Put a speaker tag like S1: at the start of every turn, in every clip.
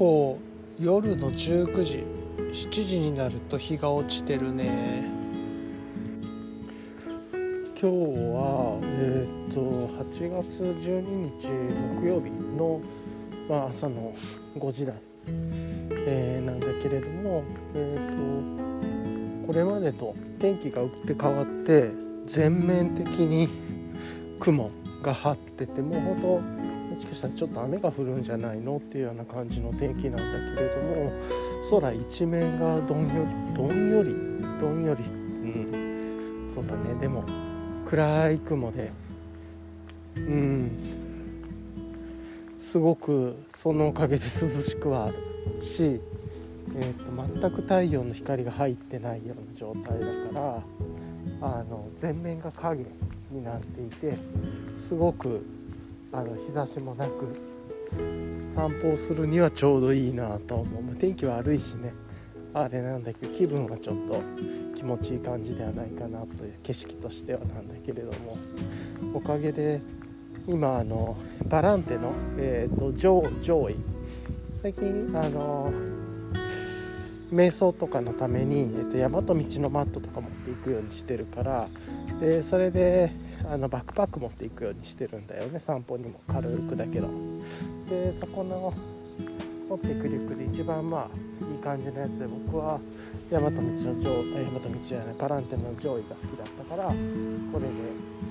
S1: 構夜の19時7時になると日が落ちてるね。今日はえっ、と8月12日木曜日の、まあ、朝の5時台、えー、なんだけれどもえっ、とこれまでと天気が打って変わって全面的に雲が張っててもうほんとしかしたらちょっと雨が降るんじゃないのっていうような感じの天気なんだけれども空一面がどんよりどんよりどんよりうん。そうだね。でも暗い雲でうん。すごくそのおかげで涼しくはあるし、えーと、全く太陽の光が入ってないような状態だからあの全面が影になっていてすごくあの日差しもなく散歩をするにはちょうどいいなと思う、天気は悪いしね。あれなんだけど気分はちょっと気持ちいい感じではないかなという景色としてはなんだけれども。おかげで今あのバランテの、えーと、上上位。最近あの瞑想とかのために、えーと、大和道のマットとか持っていくようにしてるから。でそれであのバックパック持っていくようにしてるんだよね。散歩にも軽くだけど。でそこの持っていくリュックで一番まあいい感じのやつで僕は大和道の上大和道じゃないパランテの上位が好きだったからこれで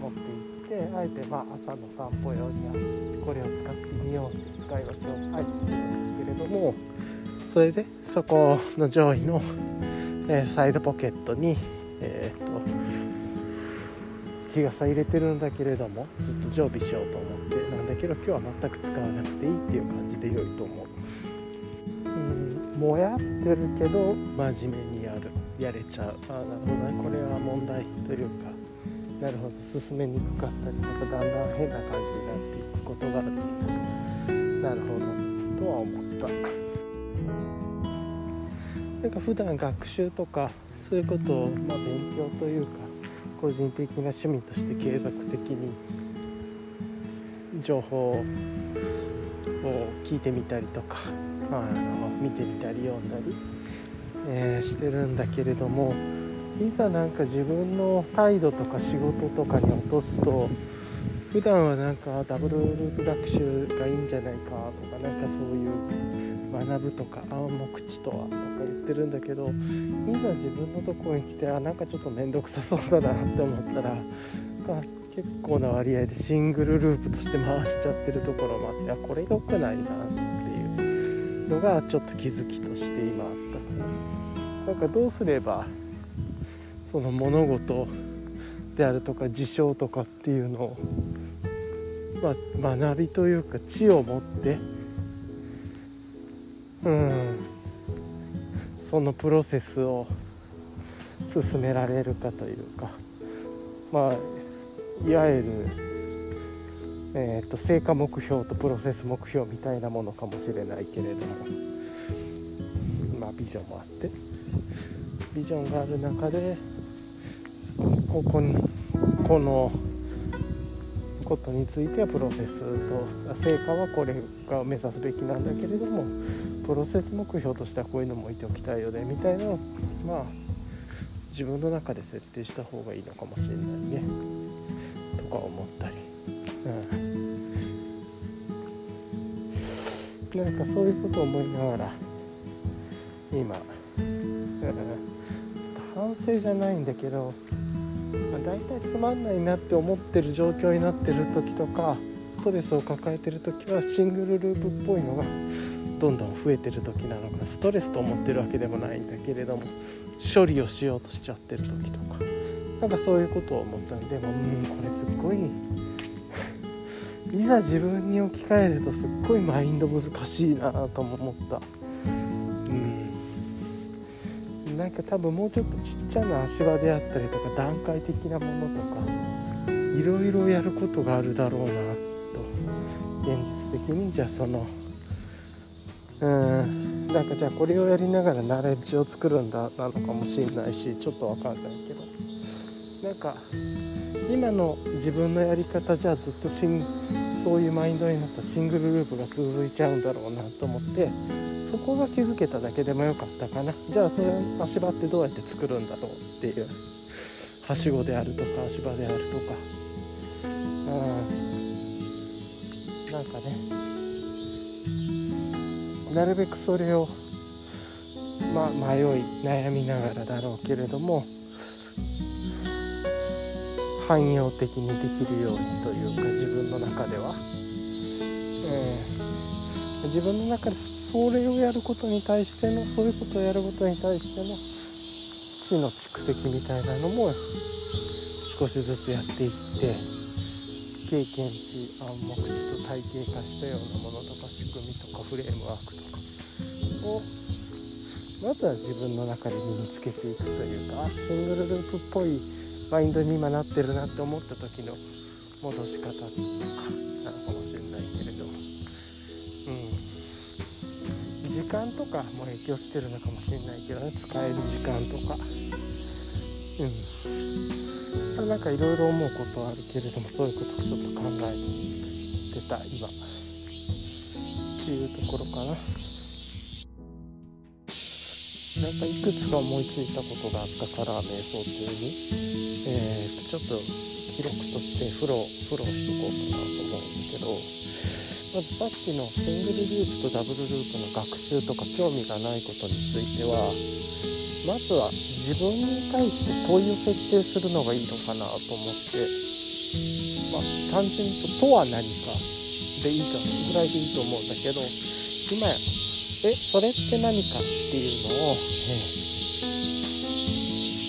S1: 持っていってあえてまあ朝の散歩用にはこれを使ってみようって使い分けをあえてしてるんだけれどもそれでそこの上位の、えー、サイドポケットにえー、っと日傘入れてるんだけれどもずっと常備しようと思ってなんだけど今日は全く使わなくていいっていう感じで良いと思う。うんもやってるけど真面目にやる。やれちゃう。あなるほどね。これは問題というかなるほど。進めにくかったりとかだんだん変な感じになっていくことがあるなるほど。とは思った。なんか普段学習とかそういうことを、まあ、勉強というか個人的な趣味として継続的に情報を聞いてみたりとかあの見てみたり読んだり、えー、してるんだけれどもいざなんか自分の態度とか仕事とかに落とすと普段はなんかダブル学習がいいんじゃないかとかなんかそういう学ぶとか暗黙知とはとか言ってるんだけどいざ自分のとこに来てあなんかちょっと面倒くさそうだなって思ったら結構な割合でシングルループとして回しちゃってるところもあってあこれ良くないなっていうのがちょっと気づきとして今あったなんかどうすればその物事であるとか事象とかっていうのを、まあ、学びというか知を持ってうん。そのプロセスを進められるかというかまあいわゆる、えーと、成果目標とプロセス目標みたいなものかもしれないけれどもまあビジョンもあってビジョンがある中でここにこのことについてはプロセスと成果はこれが目指すべきなんだけれどもプロセス目標としてはこういうのも置いておきたいよねみたいなのをまあ自分の中で設定した方がいいのかもしれないね。とか思ったり、うん、なんかそういうことを思いながら今、うん、ちょっと反省じゃないんだけど、まあ、大体つまんないなって思ってる状況になってる時とかストレスを抱えてる時はシングルループっぽいのがどんどん増えてる時なのかストレスと思ってるわけでもないんだけれども処理をしようとしちゃってる時とかなんかそういうことを思ったんでもうんこれすっごいいざ自分に置き換えるとすっごいマインド難しいなとも思った。うん。なんか多分もうちょっとちっちゃな足場であったりとか段階的なものとかいろいろやることがあるだろうなと現実的にじゃあそのうん。なんかじゃあこれをやりながらナレッジを作るんだなのかもしれないしちょっと分かんないけどなんか今の自分のやり方じゃずっとシンそういうマインドになったシングルループが続いちゃうんだろうなと思ってそこが気づけただけでもよかったかなじゃあそれ足場ってどうやって作るんだろうっていうはしごであるとか足場であるとかうんなんかねなるべくそれをまあ迷い悩みながらだろうけれども汎用的にできるようにというか自分の中では、えー、自分の中でそれをやることに対してのそういうことをやることに対しての知の蓄積みたいなのも少しずつやっていって経験値暗黙知と体系化したようなものとかフレームワークとか。をまずは自分の中で身につけていくというかシングルループっぽいマインドに今なってるなって思った時の戻し方とかなのかもしれないけれど、うん、時間とかも影響してるのかもしれないけどね。使える時間とか。うん。なんかいろいろ思うことはあるけれどもそういうことをちょっと考えてた今。っていうところかな。なんかいくつか思いついたことがあったから瞑想中にえー、ちょっと記録としてフローフローしとこうかなと思うんですけどまずさっきのシングルループとダブルループの学習とか興味がないことについてはまずは自分に対して問いを設定するのがいいのかなと思って、まあ、単純にと「とは何か」でいいかぐらいでいいと思うんだけど今や「えそれって何か」っていうのを、えー、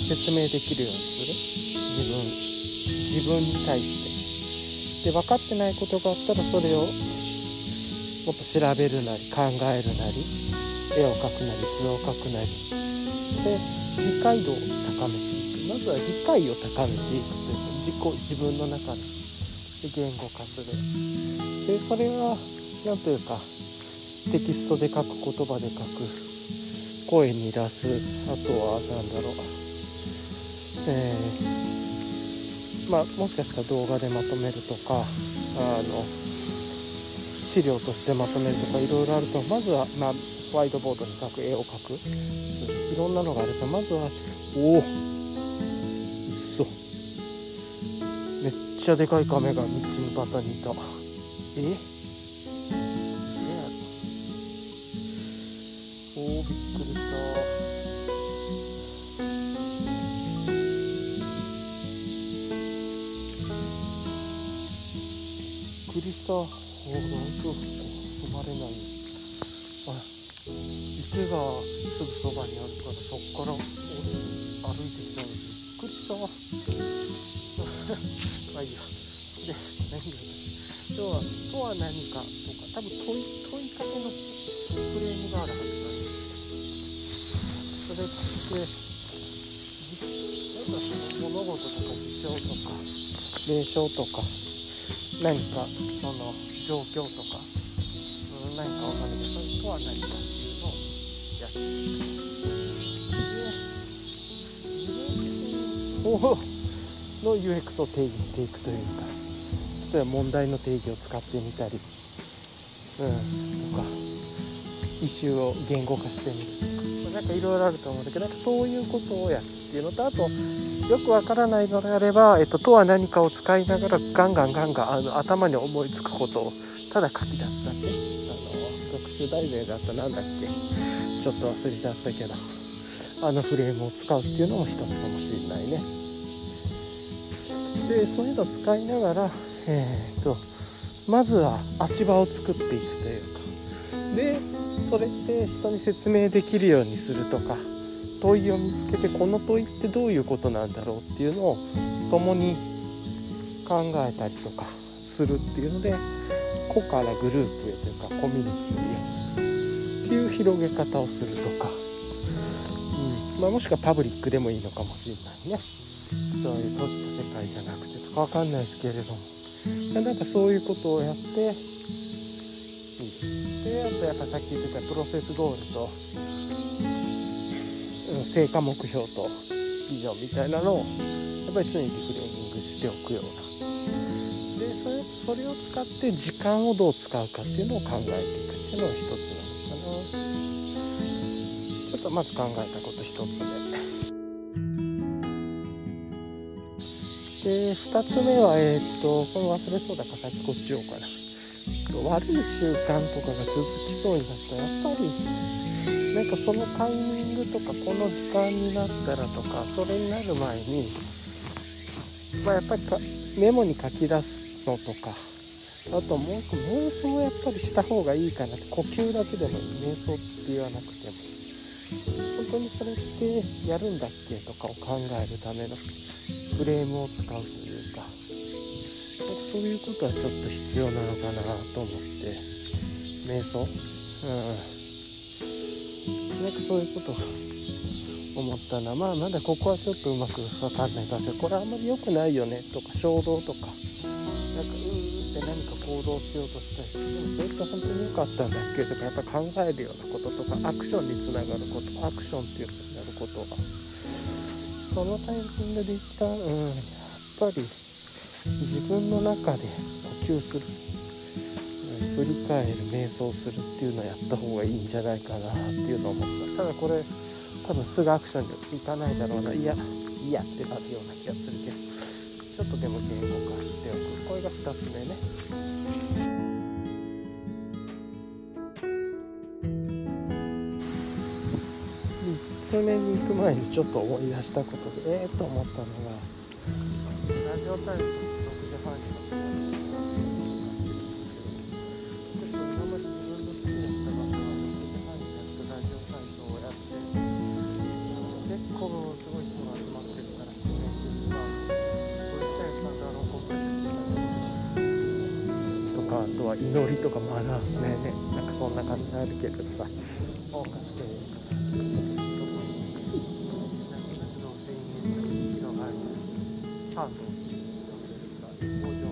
S1: 説明できるようにする？自分自分に対して。で分かってないことがあったらそれをもっと調べるなり考えるなり絵を描くなり図を描くなり。で理解度を高めていく。まずは理解を高めていくという自己自分の中で言語化する。でそれは何というかテキストで書く言葉で書く声に出すあとは何だろうえーまあ、もしかしたら動画でまとめるとかあの資料としてまとめるとかいろいろあるとまずは、まあ、ワイドボードに描く絵を描くいろんなのがあるとまずはおおうそめっちゃでかい亀が道にバタにいた。え？おおびっくりした。くりしたおなんと生まれない。あ池がすぐそばにあるからそっから俺歩いてきたのびっくりしたわまあいいや。で何が今日は「とは何か」とか多分問い問いかけのフレームがあるはずなんですそれってなんかその物事とか事象とか名称とか何かその状況とか、うん、何かわかんないけどそれとは何かっていうのをやっていくで自分の UX を定義していくというか例えば問題の定義を使ってみたり、うん、とかイシューを言語化してみる。とかまなんかいろいろあると思うんだけどなんかそういうことをやるっていうのとあとよくわからないのであれば、えっと、とは何かを使いながらガンガンガンガンあの頭に思いつくことをただ書き出すだけ。あの特殊題名だったなんだっけ。ちょっと忘れちゃったけどあのフレームを使うっていうのも一つかもしれないね。でそういうのを使いながらえー、とまずは足場を作っていくというかでそれって人に説明できるようにするとか問いを見つけてこの問いってどういうことなんだろうっていうのを共に考えたりとかするっていうので個からグループへというかコミュニティへっていう広げ方をするとか、うんまあ、もしくはパブリックでもいいのかもしれない。ねそういう閉じた世界じゃなくてとか分かんないですけれども。なんかそういうことをやってであとやっぱさっき言ってたプロセスゴールと成果目標とビジョンみたいなのをやっぱり常にリフレーミングしておくような。でそれそれを使って時間をどう使うかっていうのを考えていくっていうのが一つなのかなことまず考えたこと1つ目で2つ目はえー、っとこれ忘れそうだから先こっちをかな。悪い習慣とかが続きそうになったらやっぱりなんかそのタイミングとかこの時間になったらとかそれになる前にまあやっぱりメモに書き出すのとかあともう一個瞑想をやっぱりした方がいいかなって呼吸だけでも瞑想って言わなくても本当にそれってやるんだっけとかを考えるためのフレームを使うというかそういうことはちょっと必要なのかなと思って瞑想？うんなんかそういうこと思ったな。まあまだここはちょっとうまく分かんないかけどこれあんまり良くないよねとか衝動とか。なんかうーって何か行動しようとしたりでもそれって本当に良かったんだっけとかやっぱ考えるようなこととかアクションにつながることアクションっていうふうになることがそのタイミングで一旦うん。やっぱり自分の中で呼吸する。振り返る瞑想するっていうのをやった方がいいんじゃないかなっていうのを思った。ただこれ多分すぐアクションにいかないだろうな。いやいやってなるような気がするけど。ちょっとでも言語化しておく。これが2つ目ね。3つ目に行く前にちょっと思い出したことでええー、と思ったのが。ラジオ体操6時半には祈りとかまだねなんかそんな感じになるけどさ多かったハート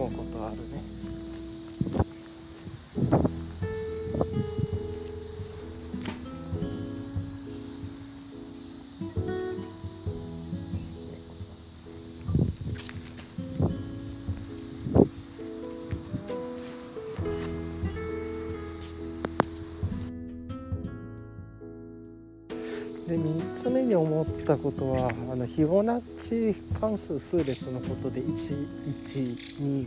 S1: 思うことあるね。で3つ目に思ったことはあのフィボナッチ関数数列のことで1123、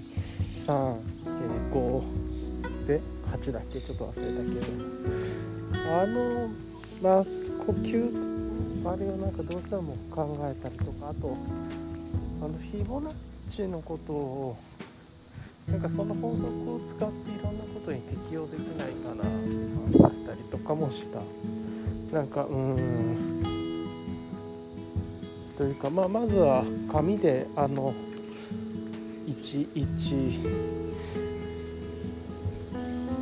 S1: 5で8だっけちょっと忘れたけどあのまあ呼吸あれをなんかどうしても考えたりとかあとあのフィボナッチのことをなんかその法則を使っていろんなことに適用できないかな考えたりとかもした。なんかうんというか、まあ、まずは紙であの11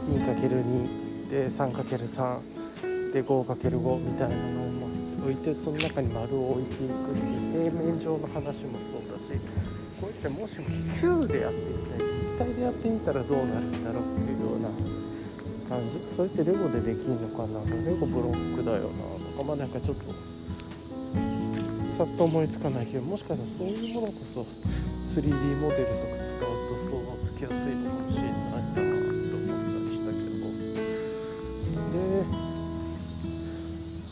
S1: 2×2 で 3×3 で 5×5 みたいなのを置いてその中に丸を置いていくっていう平面上の話もそうだしこうやってもしも9でやってみたい立体でやってみたらどうなるんだろうっていうような感じ。それってレゴでできるのかな？レゴブロックだよな。とかまあなんかちょっとさっと思いつかないけどもしかしたらそういうものこそ 3D モデルとか使うと想像つきやすいのかもしれないなと思ったりしたけどで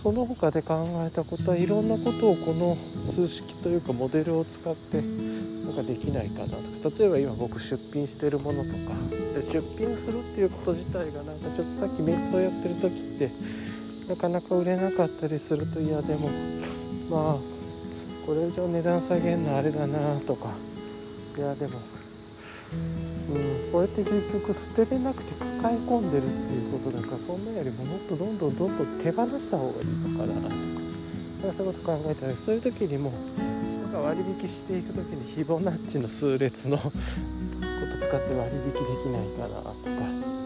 S1: その他で考えたことはいろんなことをこの数式というかモデルを使ってなんかできないかなとか例えば今僕出品してるものとかで出品するっていうこと自体がなんかちょっとさっき瞑想やってる時ってなかなか売れなかったりするといやでもまあこれ以上値段下げるのあれだなとか。いやでもうんこうやって結局捨てれなくて抱え込んでるっていうことだからそんなよりももっとどんどんどんどん手放した方がいいのかなとか。そういうこと考えたらそういう時にもなんか割引していく時にフィボナッチの数列のこと使って割引できないかなとか、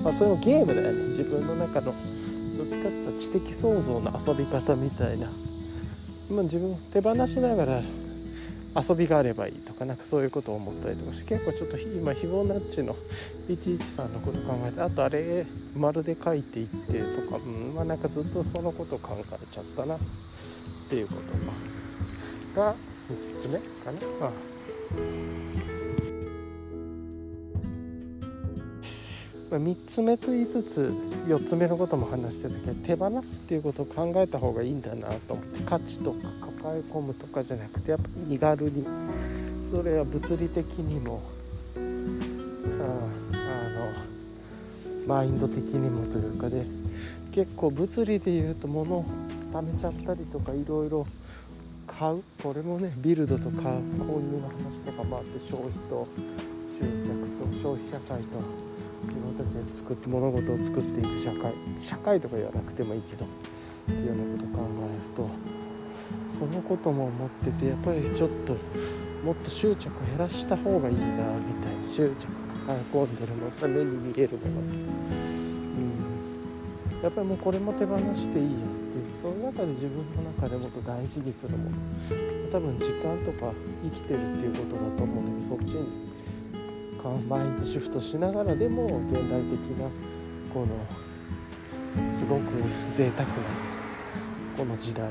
S1: まあ、それもゲームだよね。自分の中のどっちかっていうと知的創造の遊び方みたいな、まあ、自分手放しながら遊びがあればいいとかなんかそういうことを思ったりとかして結構ちょっと今フィボナッチの113のこと考えてあとあれ丸で書いていってとか、うん、まあなんかずっとそのこと考えちゃったなっていうことが3つ目かな。ああ、3つ目と言いつつ4つ目のことも話してたけど手放すっていうことを考えた方がいいんだなと思って価値とか抱え込むとかじゃなくてやっぱ身軽にそれは物理的にもああのマインド的にもというかで結構物理でいうと物を貯めちゃったりとかいろいろ買う。これもねビルドとか購入の話とかもあって消費と集客と消費社会と。たちで作って物事を作っていく社会社会とか言わなくてもいいけどっていうようなことを考えるとそのことも思っててやっぱりちょっともっと執着を減らした方がいいなみたいな執着抱え込んでるもの目に見えるもの、うん、やっぱりもうこれも手放していいよっていうその中で自分の中でもっと大事にするもの。多分時間とか生きてるっていうことだと思うんだけどそっちにマインドシフトしながらでも現代的なこのすごく贅沢なこの時代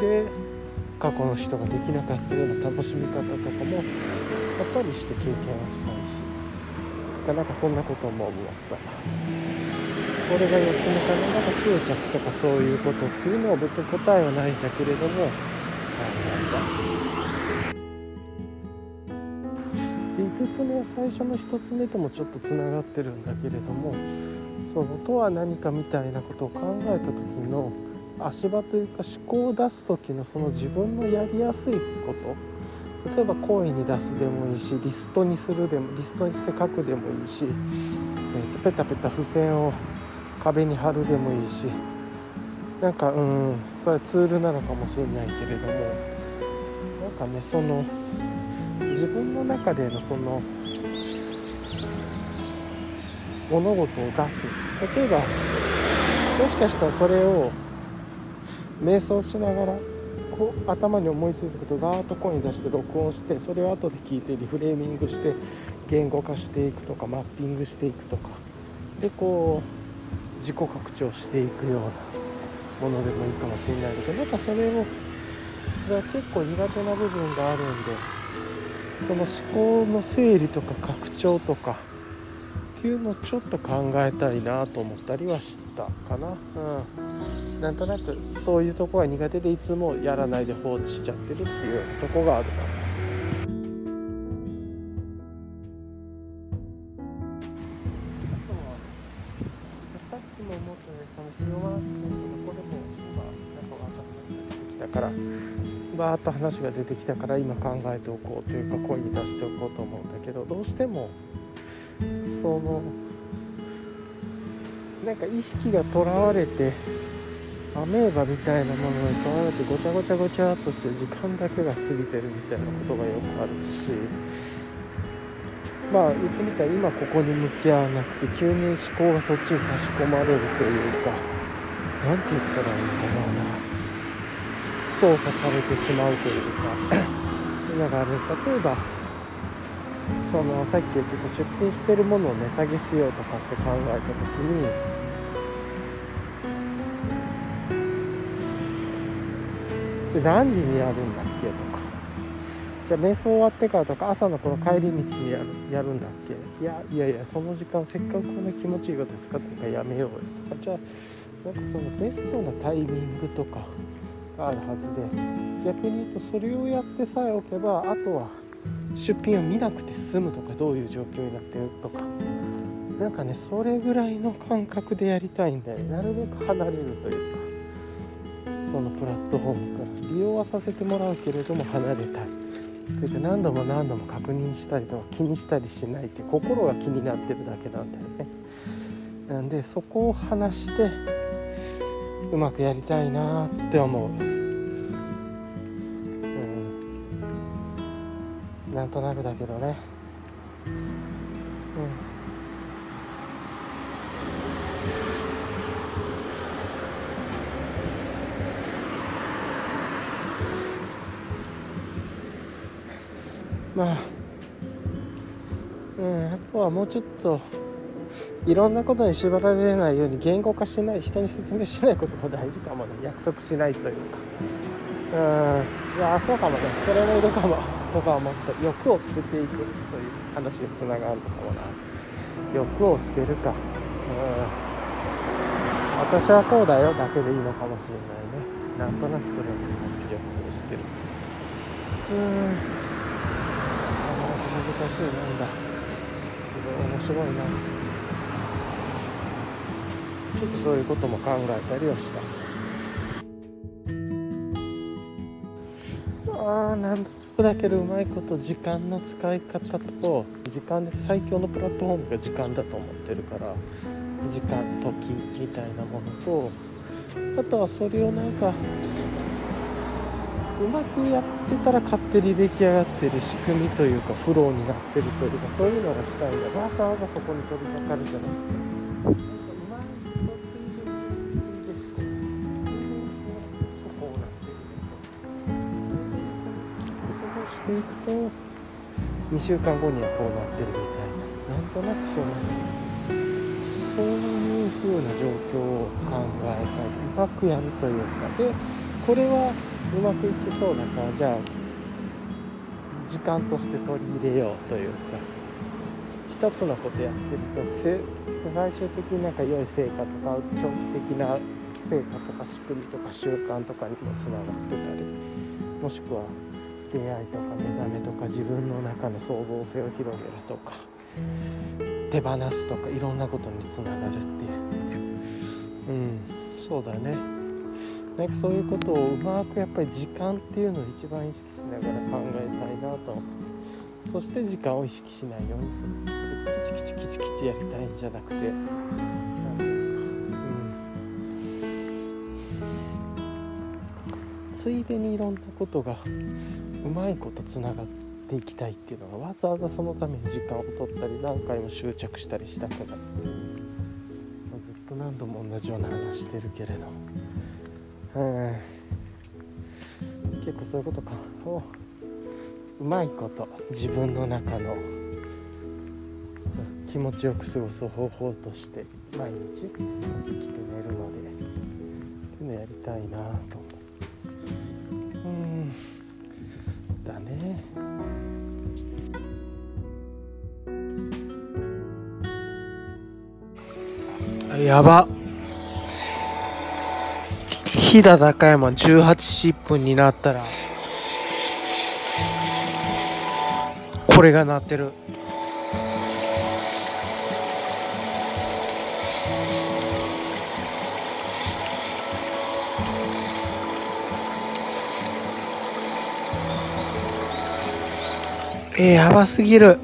S1: で過去の人ができなかったような楽しみ方とかもやっぱりして経験はしたいしなんかそんなことも思ったこれが4つ目かななんか執着とかそういうことっていうのは別に答えはないんだけれども考えた。つ目は最初の1つ目ともちょっとつながってるんだけれどもそのとは何かみたいなことを考えた時の足場というか思考を出す時のその自分のやりやすいこと。例えば声に出すでもいいしリストにするでもリストにして書くでもいいし、えー、とペタペタ付箋を壁に貼るでもいいし。なんかうんそれはツールなのかもしれないけれども。なんかねその自分の中でのその物事を出す。例えばもしかしたらそれを瞑想しながらこう頭に思いついたことをガーッと声に出して録音してそれを後で聞いてリフレーミングして言語化していくとかマッピングしていくとか。でこう自己拡張していくようなものでもいいかもしれないけどなんかそれをじゃあ結構苦手な部分があるんでその思考の整理とか拡張とかっていうのをちょっと考えたいなと思ったりはしたかな、うん、なんとなくそういうとこが苦手でいつもやらないで放置しちゃってるっていうとこがあるかな。ーッと話が出てきたから今考えておこうというか声に出しておこうと思うんだけどどうしてもそのなんか意識がとらわれてアメーバみたいなものにとらわれてごちゃごちゃごちゃっとして時間だけが過ぎてるみたいなことがよくあるしまあ言ってみたら今ここに向き合わなくて急に思考がそっちに差し込まれるというか何て言ったらいいかな。操作されてしまうというか。だからね例えばそのさっき言ってた出品してるものを値下げしようとかって考えた時にで何時にやるんだっけとか。じゃあ瞑想終わってからとか朝のこの帰り道にやるやるんだっけ。いやいやいやその時間せっかくこんな気持ちいいこと使ってるからやめようよとか。じゃあなんかそのベストなタイミングとかがあるはずで逆に言うとそれをやってさえおけばあとは出品を見なくて済むとかどういう状況になってるとか。なんかねそれぐらいの感覚でやりたいんだよなるべく離れるというか。そのプラットフォームから。利用はさせてもらうけれども離れたい。というか何度も何度も確認したりとか気にしたりしないって心が気になってるだけなんだよね。なんでそこを話してうまくやりたいなって思う、うん、なんとなくだけどね、うん。まあ、うん、あとはもうちょっといろんなことに縛られないように言語化しない人に説明しないことも大事かもね。約束しないというか。うん。いやそうかもね。それもいるかも。とか思って欲を捨てていくという話につながるのかもな。欲を捨てるか。うん。私はこうだよだけでいいのかもしれないね。なんとなくそれを欲を捨てる。うん。難しいなんだ。面白いな。ちょっとそういうことも考えたりはした。ああなんとなくだけどうまいこと時間の使い方と時間で最強のプラットフォームが時間だと思ってるから時間時みたいなものとあとはそれをなんかうまくやってたら勝手に出来上がってる仕組みというかフローになってるというかそういうのがしたいんだ。わざわざそこに飛びかかるじゃない2週間後にはこうなってるみたいな。なんとなくそのそういう風な状況を考えたりうまくやるというかでこれはうまくいくとなんかじゃあ時間として取り入れようというか一つのことやってると最終的になんか良い成果とか長期的な成果とか仕組みとか習慣とかにもつながってたりもしくは出会いとか目覚めとか自分の中の創造性を広げるとか手放すとかいろんなことにつながるっていう。うんそうだね。なんかそういうことをうまくやっぱり時間っていうのを一番意識しながら考えたいなと。そして時間を意識しないようにする。キチキチキチキチやりたいんじゃなくて。ついでにいろんなことがうまいことつながっていきたいっていうのがわざわざそのために時間を取ったり何回も執着したりしたくないずっと何度も同じような話してるけれどうん結構そういうことか。をうまいこと。自分の中の気持ちよく過ごす方法として毎日生きて寝るまでっていうのやりたいなと。やば。飛騨高山18時分になったら、これが鳴ってる。えー、やばすぎる。